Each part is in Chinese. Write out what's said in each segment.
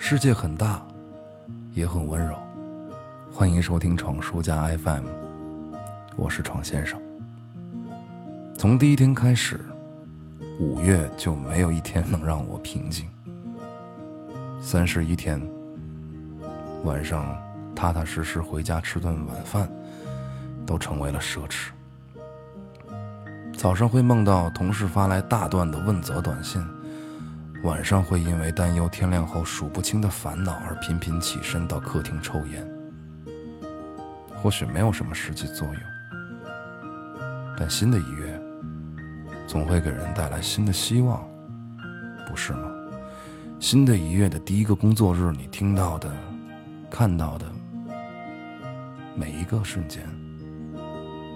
世界很大，也很温柔。欢迎收听闯书家 FM，我是闯先生。从第一天开始，五月就没有一天能让我平静。三十一天，晚上踏踏实实回家吃顿晚饭，都成为了奢侈。早上会梦到同事发来大段的问责短信。晚上会因为担忧天亮后数不清的烦恼而频频起身到客厅抽烟，或许没有什么实际作用，但新的一月总会给人带来新的希望，不是吗？新的一月的第一个工作日，你听到的、看到的每一个瞬间，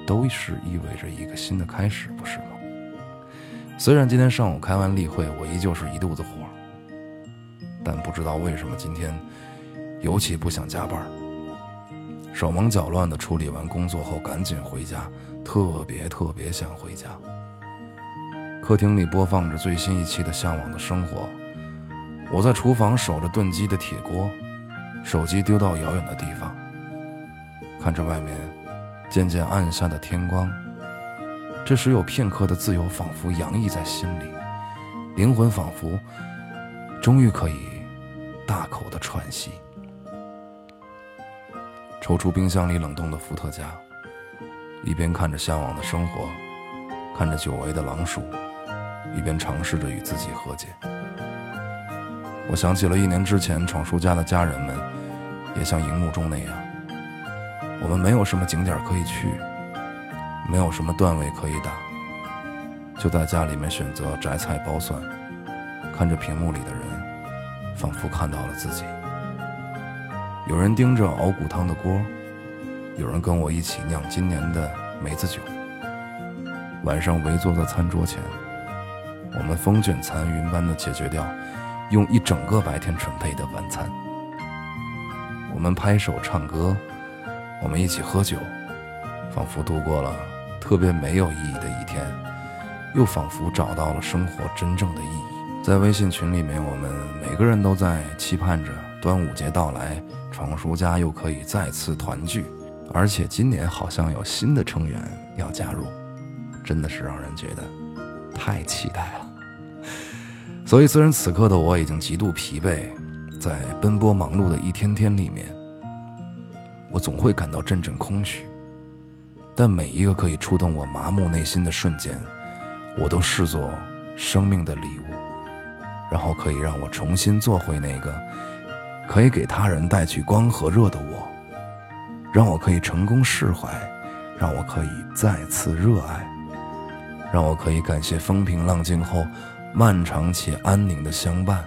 都是意味着一个新的开始，不是吗？虽然今天上午开完例会，我依旧是一肚子火，但不知道为什么今天尤其不想加班。手忙脚乱地处理完工作后，赶紧回家，特别特别想回家。客厅里播放着最新一期的《向往的生活》，我在厨房守着炖鸡的铁锅，手机丢到遥远的地方，看着外面渐渐暗下的天光。这时有片刻的自由，仿佛洋溢在心里，灵魂仿佛终于可以大口的喘息。抽出冰箱里冷冻的伏特加，一边看着向往的生活，看着久违的狼鼠，一边尝试着与自己和解。我想起了一年之前，闯叔家的家人们也像荧幕中那样，我们没有什么景点可以去。没有什么段位可以打，就在家里面选择摘菜剥蒜，看着屏幕里的人，仿佛看到了自己。有人盯着熬骨汤的锅，有人跟我一起酿今年的梅子酒。晚上围坐在餐桌前，我们风卷残云般的解决掉用一整个白天准备的晚餐。我们拍手唱歌，我们一起喝酒，仿佛度过了。特别没有意义的一天，又仿佛找到了生活真正的意义。在微信群里面，我们每个人都在期盼着端午节到来，闯叔家又可以再次团聚。而且今年好像有新的成员要加入，真的是让人觉得太期待了。所以，虽然此刻的我已经极度疲惫，在奔波忙碌的一天天里面，我总会感到阵阵空虚。但每一个可以触动我麻木内心的瞬间，我都视作生命的礼物，然后可以让我重新做回那个可以给他人带去光和热的我，让我可以成功释怀，让我可以再次热爱，让我可以感谢风平浪静后漫长且安宁的相伴，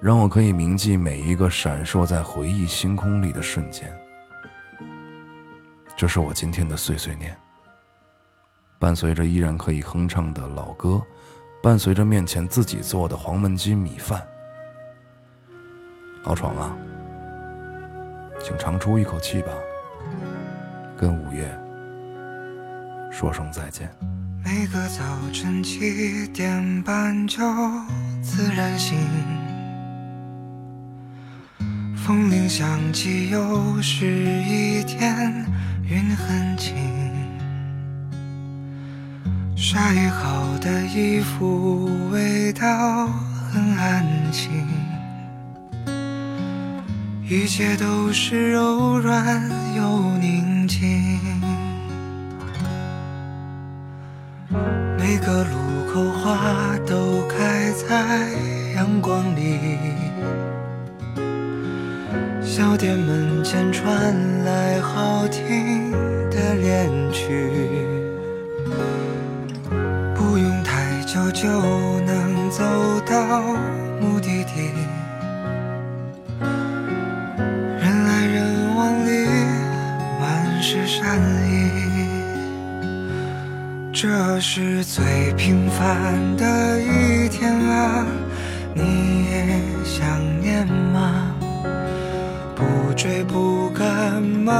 让我可以铭记每一个闪烁在回忆星空里的瞬间。这是我今天的碎碎念，伴随着依然可以哼唱的老歌，伴随着面前自己做的黄焖鸡米饭。老闯啊，请长出一口气吧，跟五月说声再见。每个早晨七点半就自然醒，风铃响起，又是一天。云很轻，晒好的衣服味道很安静，一切都是柔软又宁静。每个路口花都开在阳光里。小店门前传来好听的恋曲，不用太久就能走到目的地。人来人往里满是善意，这是最平凡的一天啊，你也想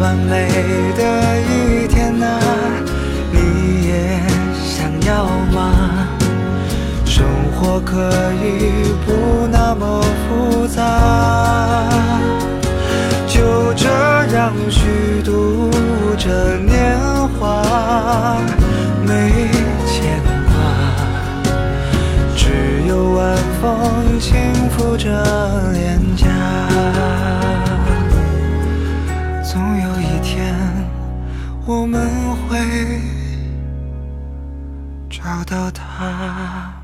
完美的一天呐、你也想要吗？生活可以不那么复杂，就这样虚度着年华，找到他。